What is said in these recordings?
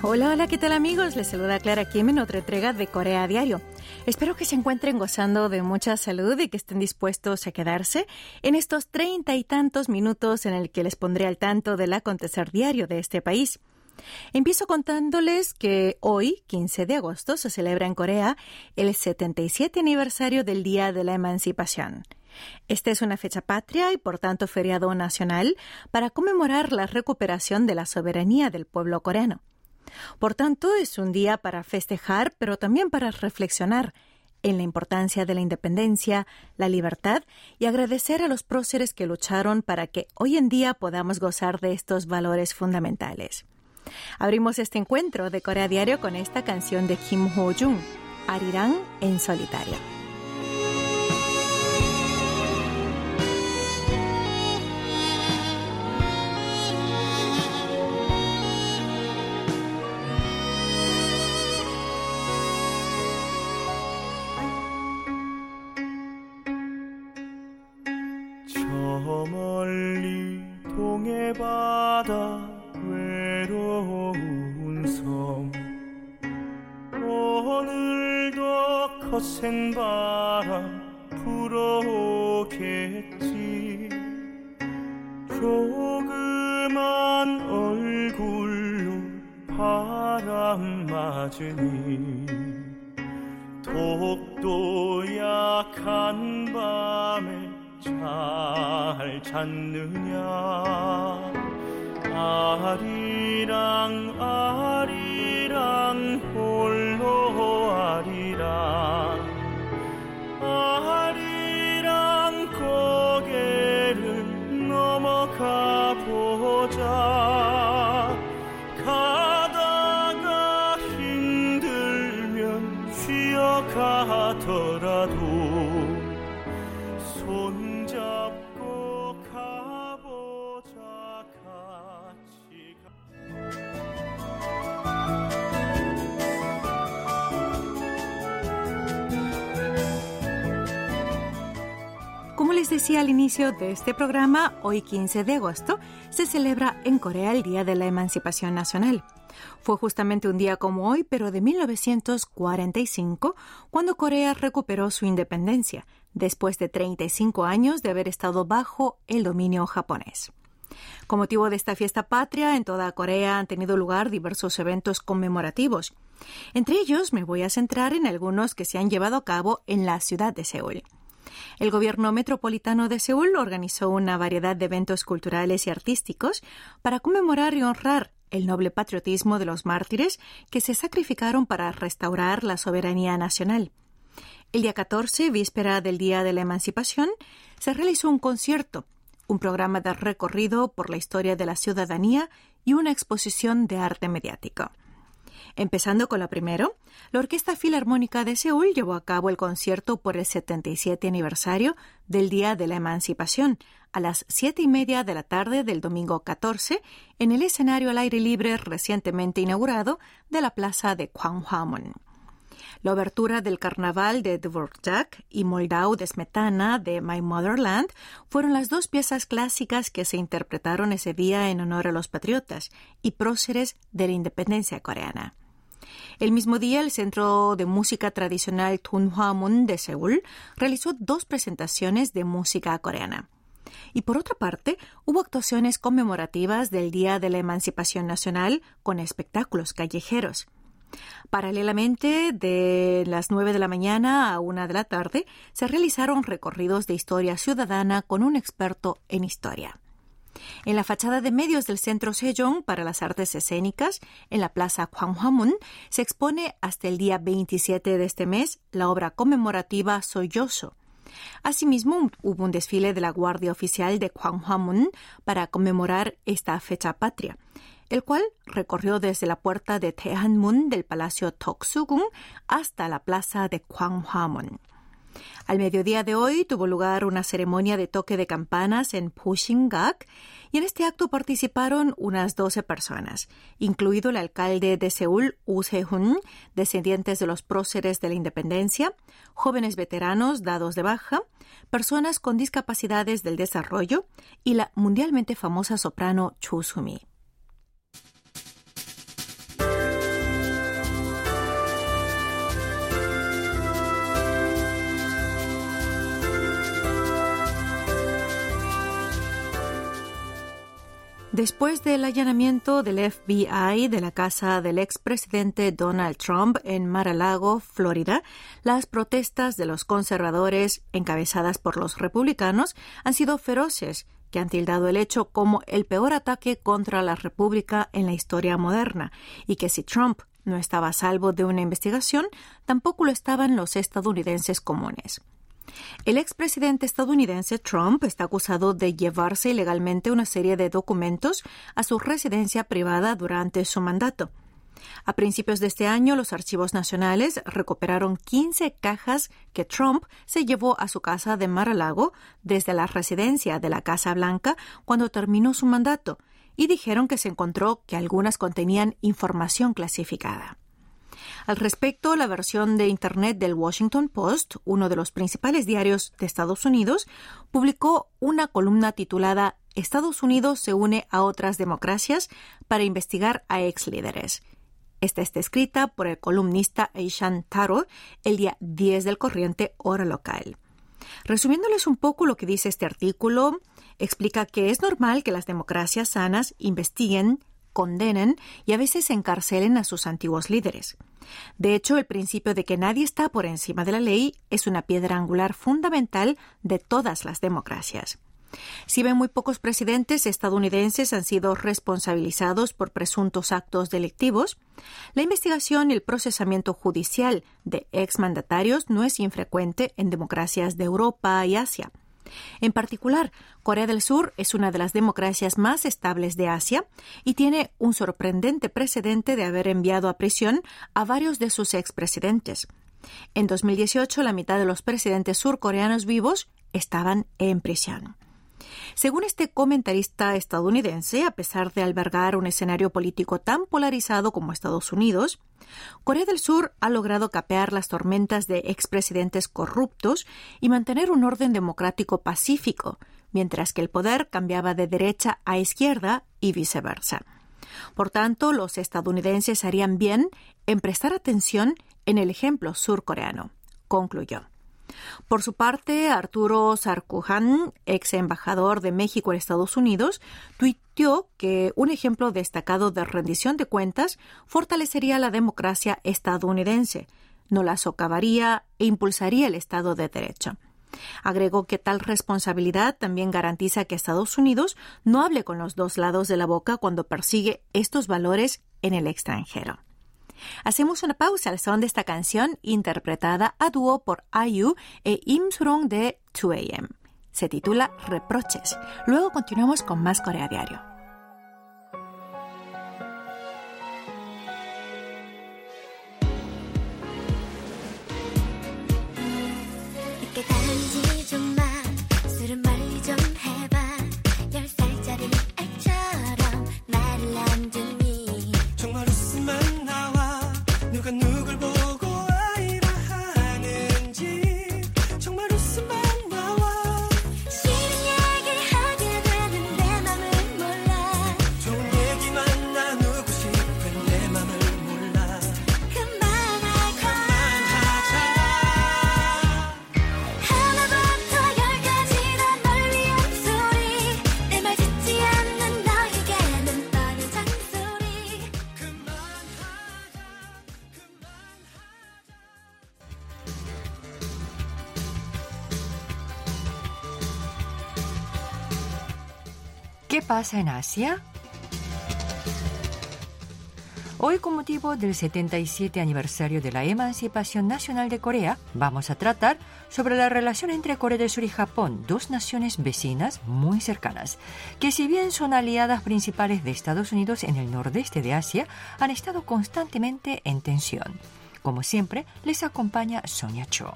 Hola, hola, ¿qué tal amigos? Les saluda Clara Kim en otra entrega de Corea Diario. Espero que se encuentren gozando de mucha salud y que estén dispuestos a quedarse en estos treinta y tantos minutos en el que les pondré al tanto del acontecer diario de este país. Empiezo contándoles que hoy, 15 de agosto, se celebra en Corea el 77 aniversario del Día de la Emancipación. Esta es una fecha patria y por tanto feriado nacional para conmemorar la recuperación de la soberanía del pueblo coreano. Por tanto, es un día para festejar, pero también para reflexionar en la importancia de la independencia, la libertad y agradecer a los próceres que lucharon para que hoy en día podamos gozar de estos valores fundamentales. Abrimos este encuentro de Corea Diario con esta canción de Kim Ho-jung, Arirang en solitario. 거센 바람 불어오겠지. 조그만 얼굴로 바람 맞으니 독도 약한 밤에 잘 잤느냐? 아리랑 아리랑 홀로 아리랑 아리랑 고개를 넘어가 보자 decía al inicio de este programa, hoy 15 de agosto se celebra en Corea el Día de la Emancipación Nacional. Fue justamente un día como hoy, pero de 1945, cuando Corea recuperó su independencia, después de 35 años de haber estado bajo el dominio japonés. Con motivo de esta fiesta patria, en toda Corea han tenido lugar diversos eventos conmemorativos. Entre ellos me voy a centrar en algunos que se han llevado a cabo en la ciudad de Seúl. El gobierno metropolitano de Seúl organizó una variedad de eventos culturales y artísticos para conmemorar y honrar el noble patriotismo de los mártires que se sacrificaron para restaurar la soberanía nacional. El día 14, víspera del Día de la Emancipación, se realizó un concierto, un programa de recorrido por la historia de la ciudadanía y una exposición de arte mediático. Empezando con lo primero, la Orquesta Filarmónica de Seúl llevó a cabo el concierto por el 77 aniversario del Día de la Emancipación a las siete y media de la tarde del domingo 14 en el escenario al aire libre recientemente inaugurado de la plaza de Gwanghwamun. La obertura del carnaval de Dvorak y Moldau de Smetana de My Motherland fueron las dos piezas clásicas que se interpretaron ese día en honor a los patriotas y próceres de la independencia coreana. El mismo día, el Centro de Música Tradicional Tunhwamun de Seúl realizó dos presentaciones de música coreana. Y por otra parte, hubo actuaciones conmemorativas del Día de la Emancipación Nacional con espectáculos callejeros. Paralelamente, de las 9 de la mañana a 1 de la tarde, se realizaron recorridos de historia ciudadana con un experto en historia. En la fachada de medios del Centro Sejong para las Artes Escénicas, en la Plaza Gwanghwamun, se expone hasta el día 27 de este mes la obra conmemorativa Soyoso. Asimismo, hubo un desfile de la Guardia Oficial de Gwanghwamun para conmemorar esta fecha patria el cual recorrió desde la puerta de Tehanmun del Palacio Toksugung hasta la plaza de Gwanghwamun. Al mediodía de hoy tuvo lugar una ceremonia de toque de campanas en Pushingak y en este acto participaron unas 12 personas, incluido el alcalde de Seúl, Woo Se-hun, descendientes de los próceres de la independencia, jóvenes veteranos dados de baja, personas con discapacidades del desarrollo y la mundialmente famosa soprano Chu Sumi. Después del allanamiento del FBI de la casa del expresidente Donald Trump en Mar-a-Lago, Florida, las protestas de los conservadores, encabezadas por los republicanos, han sido feroces, que han tildado el hecho como el peor ataque contra la República en la historia moderna, y que si Trump no estaba a salvo de una investigación, tampoco lo estaban los estadounidenses comunes. El expresidente estadounidense Trump está acusado de llevarse ilegalmente una serie de documentos a su residencia privada durante su mandato. A principios de este año, los archivos nacionales recuperaron 15 cajas que Trump se llevó a su casa de Mar-a-Lago desde la residencia de la Casa Blanca cuando terminó su mandato y dijeron que se encontró que algunas contenían información clasificada. Al respecto, la versión de Internet del Washington Post, uno de los principales diarios de Estados Unidos, publicó una columna titulada Estados Unidos se une a otras democracias para investigar a ex líderes. Esta está escrita por el columnista Aishan Taro el día 10 del corriente hora local. Resumiéndoles un poco lo que dice este artículo, explica que es normal que las democracias sanas investiguen, condenen y a veces encarcelen a sus antiguos líderes. De hecho, el principio de que nadie está por encima de la ley es una piedra angular fundamental de todas las democracias. Si bien muy pocos presidentes estadounidenses han sido responsabilizados por presuntos actos delictivos, la investigación y el procesamiento judicial de exmandatarios no es infrecuente en democracias de Europa y Asia. En particular, Corea del Sur es una de las democracias más estables de Asia y tiene un sorprendente precedente de haber enviado a prisión a varios de sus expresidentes. En 2018, la mitad de los presidentes surcoreanos vivos estaban en prisión. Según este comentarista estadounidense, a pesar de albergar un escenario político tan polarizado como Estados Unidos, Corea del Sur ha logrado capear las tormentas de expresidentes corruptos y mantener un orden democrático pacífico, mientras que el poder cambiaba de derecha a izquierda y viceversa. Por tanto, los estadounidenses harían bien en prestar atención en el ejemplo surcoreano, concluyó. Por su parte, Arturo Sarkuhan, ex embajador de México en Estados Unidos, tuiteó que un ejemplo destacado de rendición de cuentas fortalecería la democracia estadounidense, no la socavaría e impulsaría el Estado de Derecho. Agregó que tal responsabilidad también garantiza que Estados Unidos no hable con los dos lados de la boca cuando persigue estos valores en el extranjero. Hacemos una pausa al son de esta canción interpretada a dúo por IU e Im Surong de 2AM. Se titula Reproches. Luego continuamos con más Corea Diario. Pasa en Asia? Hoy, con motivo del 77 aniversario de la emancipación nacional de Corea, vamos a tratar sobre la relación entre Corea del Sur y Japón, dos naciones vecinas muy cercanas, que si bien son aliadas principales de Estados Unidos en el nordeste de Asia, han estado constantemente en tensión. Como siempre, les acompaña Sonia Cho.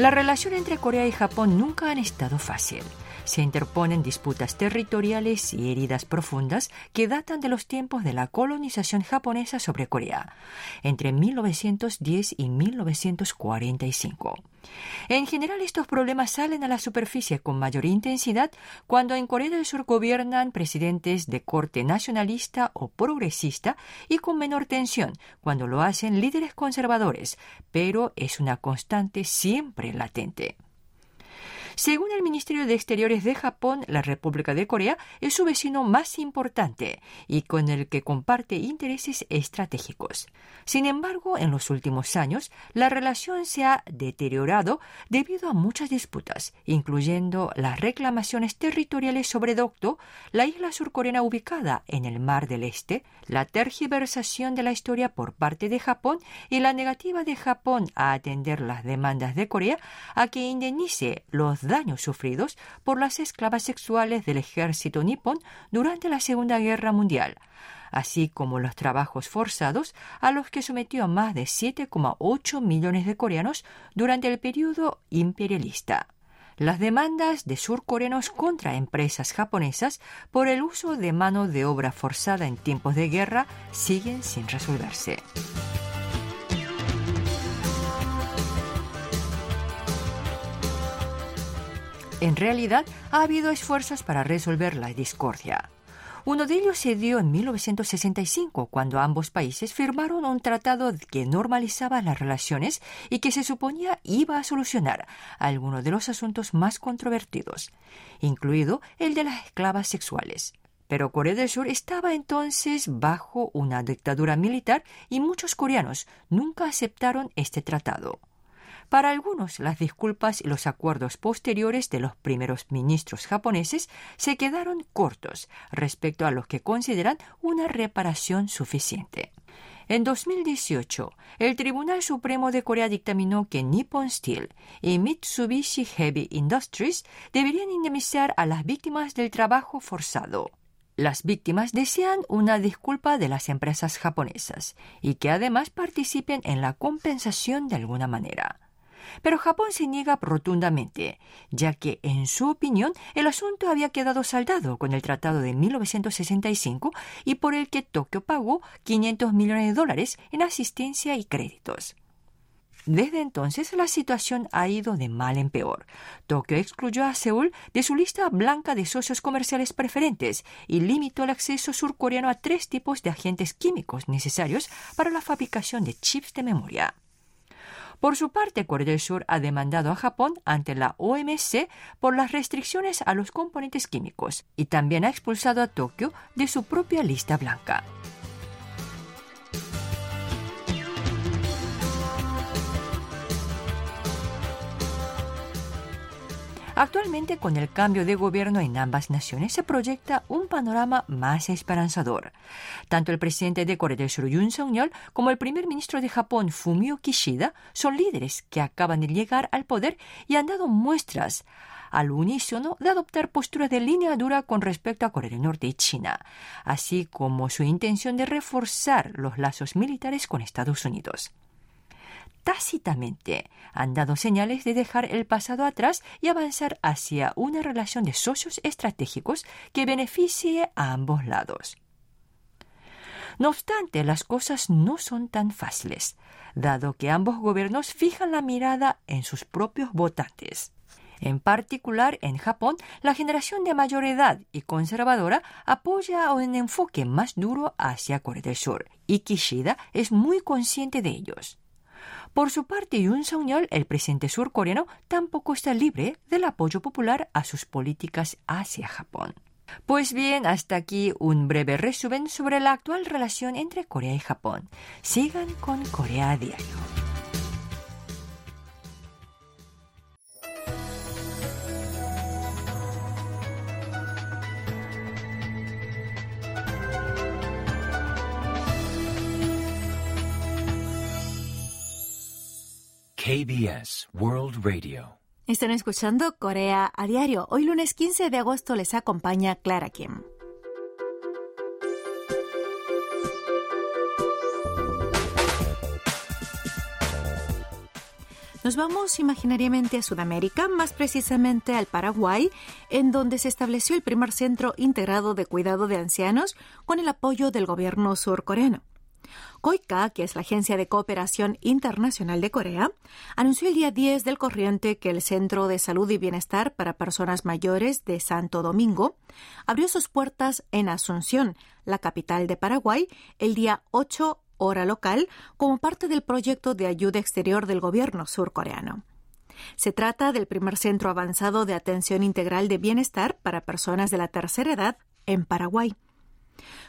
La relación entre Corea y Japón nunca han estado fácil. Se interponen disputas territoriales y heridas profundas que datan de los tiempos de la colonización japonesa sobre Corea, entre 1910 y 1945. En general, estos problemas salen a la superficie con mayor intensidad cuando en Corea del Sur gobiernan presidentes de corte nacionalista o progresista y con menor tensión cuando lo hacen líderes conservadores, pero es una constante siempre latente. Según el Ministerio de Exteriores de Japón, la República de Corea es su vecino más importante y con el que comparte intereses estratégicos. Sin embargo, en los últimos años, la relación se ha deteriorado debido a muchas disputas, incluyendo las reclamaciones territoriales sobre Dokdo, la isla surcoreana ubicada en el Mar del Este, la tergiversación de la historia por parte de Japón y la negativa de Japón a atender las demandas de Corea a que indemnice los daños sufridos por las esclavas sexuales del ejército nipón durante la Segunda Guerra Mundial así como los trabajos forzados a los que sometió a más de 7,8 millones de coreanos durante el periodo imperialista. Las demandas de surcoreanos contra empresas japonesas por el uso de mano de obra forzada en tiempos de guerra siguen sin resolverse. En realidad, ha habido esfuerzos para resolver la discordia. Uno de ellos se dio en 1965, cuando ambos países firmaron un tratado que normalizaba las relaciones y que se suponía iba a solucionar algunos de los asuntos más controvertidos, incluido el de las esclavas sexuales. Pero Corea del Sur estaba entonces bajo una dictadura militar y muchos coreanos nunca aceptaron este tratado. Para algunos, las disculpas y los acuerdos posteriores de los primeros ministros japoneses se quedaron cortos respecto a lo que consideran una reparación suficiente. En 2018, el Tribunal Supremo de Corea dictaminó que Nippon Steel y Mitsubishi Heavy Industries deberían indemnizar a las víctimas del trabajo forzado. Las víctimas desean una disculpa de las empresas japonesas y que además participen en la compensación de alguna manera. Pero Japón se niega rotundamente, ya que, en su opinión, el asunto había quedado saldado con el Tratado de 1965 y por el que Tokio pagó 500 millones de dólares en asistencia y créditos. Desde entonces la situación ha ido de mal en peor. Tokio excluyó a Seúl de su lista blanca de socios comerciales preferentes y limitó el acceso surcoreano a tres tipos de agentes químicos necesarios para la fabricación de chips de memoria. Por su parte, Corea del Sur ha demandado a Japón ante la OMC por las restricciones a los componentes químicos y también ha expulsado a Tokio de su propia lista blanca. Actualmente, con el cambio de gobierno en ambas naciones, se proyecta un panorama más esperanzador. Tanto el presidente de Corea del Sur, Yoon Suk-yeol, como el primer ministro de Japón, Fumio Kishida, son líderes que acaban de llegar al poder y han dado muestras al unísono de adoptar posturas de línea dura con respecto a Corea del Norte y China, así como su intención de reforzar los lazos militares con Estados Unidos tácitamente han dado señales de dejar el pasado atrás y avanzar hacia una relación de socios estratégicos que beneficie a ambos lados. No obstante, las cosas no son tan fáciles, dado que ambos gobiernos fijan la mirada en sus propios votantes. En particular, en Japón, la generación de mayor edad y conservadora apoya un enfoque más duro hacia Corea del Sur, y Kishida es muy consciente de ellos. Por su parte, Yoon Suk-yeol, el presidente surcoreano, tampoco está libre del apoyo popular a sus políticas hacia Japón. Pues bien, hasta aquí un breve resumen sobre la actual relación entre Corea y Japón. Sigan con Corea a Diario. KBS World Radio. Están escuchando Corea a diario. Hoy lunes 15 de agosto les acompaña Clara Kim. Nos vamos imaginariamente a Sudamérica, más precisamente al Paraguay, en donde se estableció el primer centro integrado de cuidado de ancianos con el apoyo del gobierno surcoreano. COICA, que es la Agencia de Cooperación Internacional de Corea, anunció el día 10 del corriente que el Centro de Salud y Bienestar para Personas Mayores de Santo Domingo abrió sus puertas en Asunción, la capital de Paraguay, el día 8 hora local, como parte del proyecto de ayuda exterior del gobierno surcoreano. Se trata del primer centro avanzado de atención integral de bienestar para personas de la tercera edad en Paraguay.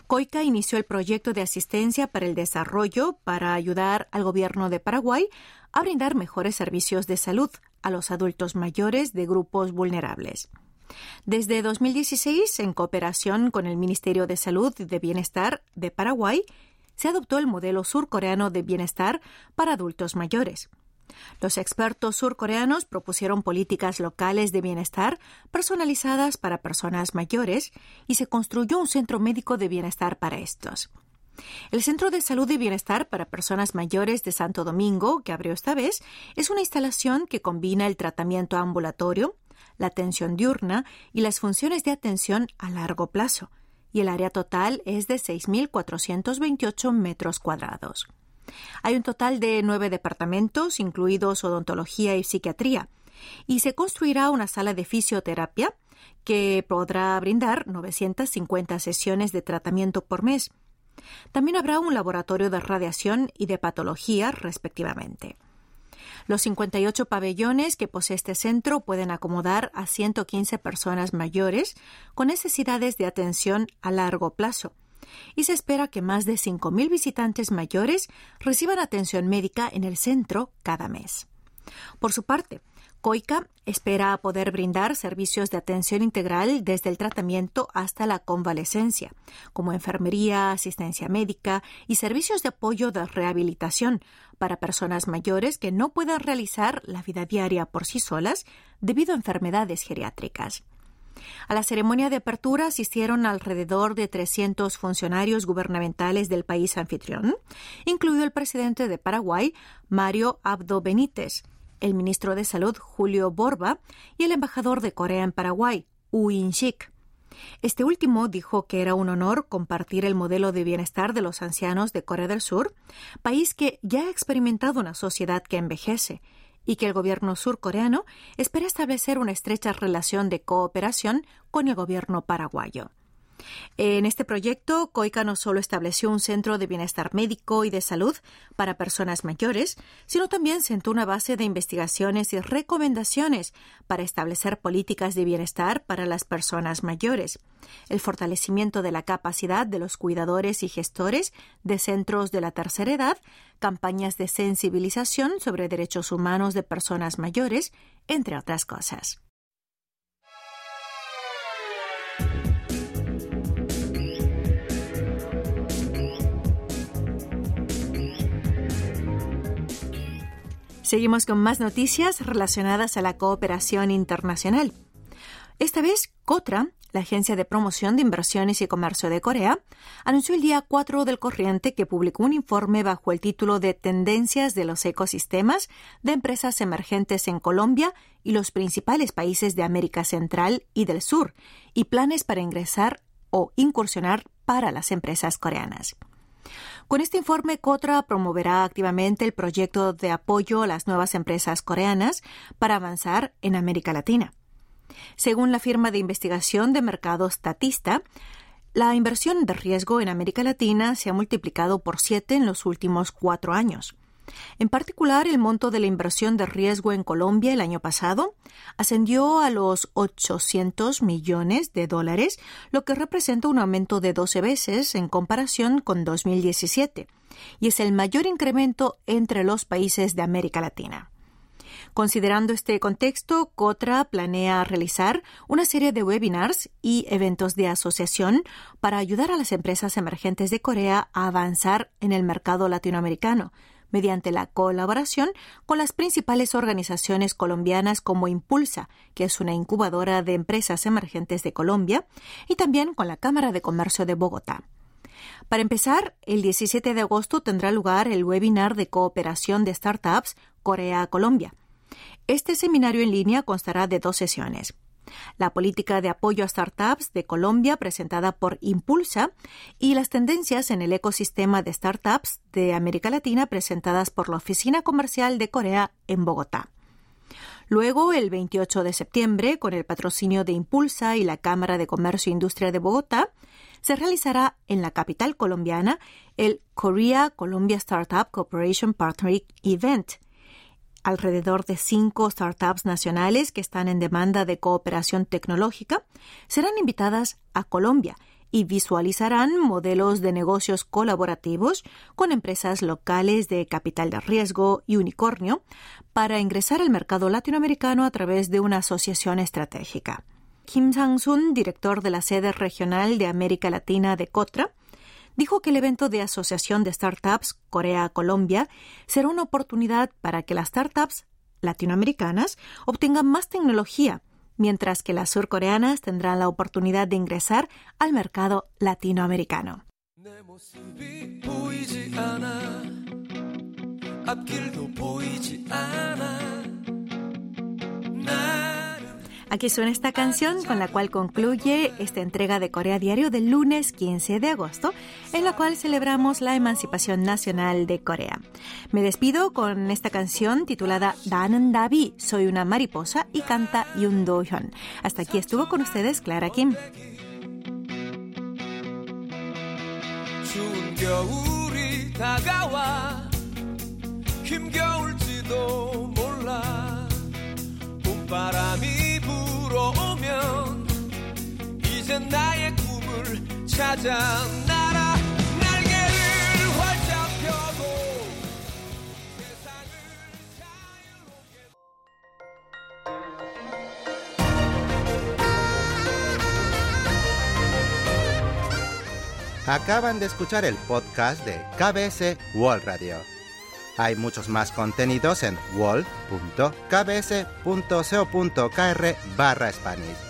COICA inició el proyecto de asistencia para el desarrollo para ayudar al gobierno de Paraguay a brindar mejores servicios de salud a los adultos mayores de grupos vulnerables. Desde 2016, en cooperación con el Ministerio de Salud y de Bienestar de Paraguay, se adoptó el modelo surcoreano de bienestar para adultos mayores. Los expertos surcoreanos propusieron políticas locales de bienestar personalizadas para personas mayores y se construyó un centro médico de bienestar para estos. El Centro de Salud y Bienestar para Personas Mayores de Santo Domingo, que abrió esta vez, es una instalación que combina el tratamiento ambulatorio, la atención diurna y las funciones de atención a largo plazo, y el área total es de 6.428 metros cuadrados. Hay un total de nueve departamentos, incluidos odontología y psiquiatría, y se construirá una sala de fisioterapia que podrá brindar 950 sesiones de tratamiento por mes. También habrá un laboratorio de radiación y de patología, respectivamente. Los 58 pabellones que posee este centro pueden acomodar a 115 personas mayores con necesidades de atención a largo plazo, y se espera que más de 5.000 visitantes mayores reciban atención médica en el centro cada mes. Por su parte, COICA espera poder brindar servicios de atención integral desde el tratamiento hasta la convalecencia, como enfermería, asistencia médica y servicios de apoyo de rehabilitación para personas mayores que no puedan realizar la vida diaria por sí solas debido a enfermedades geriátricas. A la ceremonia de apertura asistieron alrededor de 300 funcionarios gubernamentales del país anfitrión, incluido el presidente de Paraguay, Mario Abdo Benítez, el ministro de Salud, Julio Borba, y el embajador de Corea en Paraguay, Wu In-shik. Este último dijo que era un honor compartir el modelo de bienestar de los ancianos de Corea del Sur, país que ya ha experimentado una sociedad que envejece y que el gobierno surcoreano espera establecer una estrecha relación de cooperación con el gobierno paraguayo. En este proyecto, COICA no solo estableció un centro de bienestar médico y de salud para personas mayores, sino también sentó una base de investigaciones y recomendaciones para establecer políticas de bienestar para las personas mayores, el fortalecimiento de la capacidad de los cuidadores y gestores de centros de la tercera edad, campañas de sensibilización sobre derechos humanos de personas mayores, entre otras cosas. Seguimos con más noticias relacionadas a la cooperación internacional. Esta vez, COTRA, la Agencia de Promoción de Inversiones y Comercio de Corea, anunció el día 4 del corriente que publicó un informe bajo el título de Tendencias de los ecosistemas de empresas emergentes en Colombia y los principales países de América Central y del Sur, y planes para ingresar o incursionar para las empresas coreanas. Con este informe, Cotra promoverá activamente el proyecto de apoyo a las nuevas empresas coreanas para avanzar en América Latina. Según la firma de investigación de mercado Statista, la inversión de riesgo en América Latina se ha multiplicado por siete en los últimos cuatro años. En particular, el monto de la inversión de riesgo en Colombia el año pasado ascendió a los 800 millones de dólares, lo que representa un aumento de 12 veces en comparación con 2017, y es el mayor incremento entre los países de América Latina. Considerando este contexto, Cotra planea realizar una serie de webinars y eventos de asociación para ayudar a las empresas emergentes de Corea a avanzar en el mercado latinoamericano, mediante la colaboración con las principales organizaciones colombianas como Impulsa, que es una incubadora de empresas emergentes de Colombia, y también con la Cámara de Comercio de Bogotá. Para empezar, el 17 de agosto tendrá lugar el webinar de cooperación de startups Corea-Colombia. Este seminario en línea constará de dos sesiones la política de apoyo a startups de Colombia presentada por Impulsa y las tendencias en el ecosistema de startups de América Latina presentadas por la Oficina Comercial de Corea en Bogotá. Luego, el 28 de septiembre, con el patrocinio de Impulsa y la Cámara de Comercio e Industria de Bogotá, se realizará en la capital colombiana el Korea Colombia Startup Cooperation Partnering Event, alrededor de cinco startups nacionales que están en demanda de cooperación tecnológica, serán invitadas a Colombia y visualizarán modelos de negocios colaborativos con empresas locales de capital de riesgo y unicornio para ingresar al mercado latinoamericano a través de una asociación estratégica. Kim Sang-sun, director de la sede regional de América Latina de COTRA, dijo que el evento de Asociación de Startups Corea-Colombia será una oportunidad para que las startups latinoamericanas obtengan más tecnología, mientras que las surcoreanas tendrán la oportunidad de ingresar al mercado latinoamericano. Aquí suena esta canción con la cual concluye esta entrega de Corea Diario del lunes 15 de agosto, en la cual celebramos la emancipación nacional de Corea. Me despido con esta canción titulada 나는 나비, soy una mariposa y canta Yoon Do Hyun. Hasta aquí estuvo con ustedes Clara Kim. 추운 겨울이 다가와 힘겨울지도 몰라 나의 꿈을 찾아 날아 날개를 활짝 펴고 세상을 자유롭게 Acaban de escuchar el podcast de KBS World Radio. Hay muchos más contenidos en wall.kbs.co.kr barra Spanish.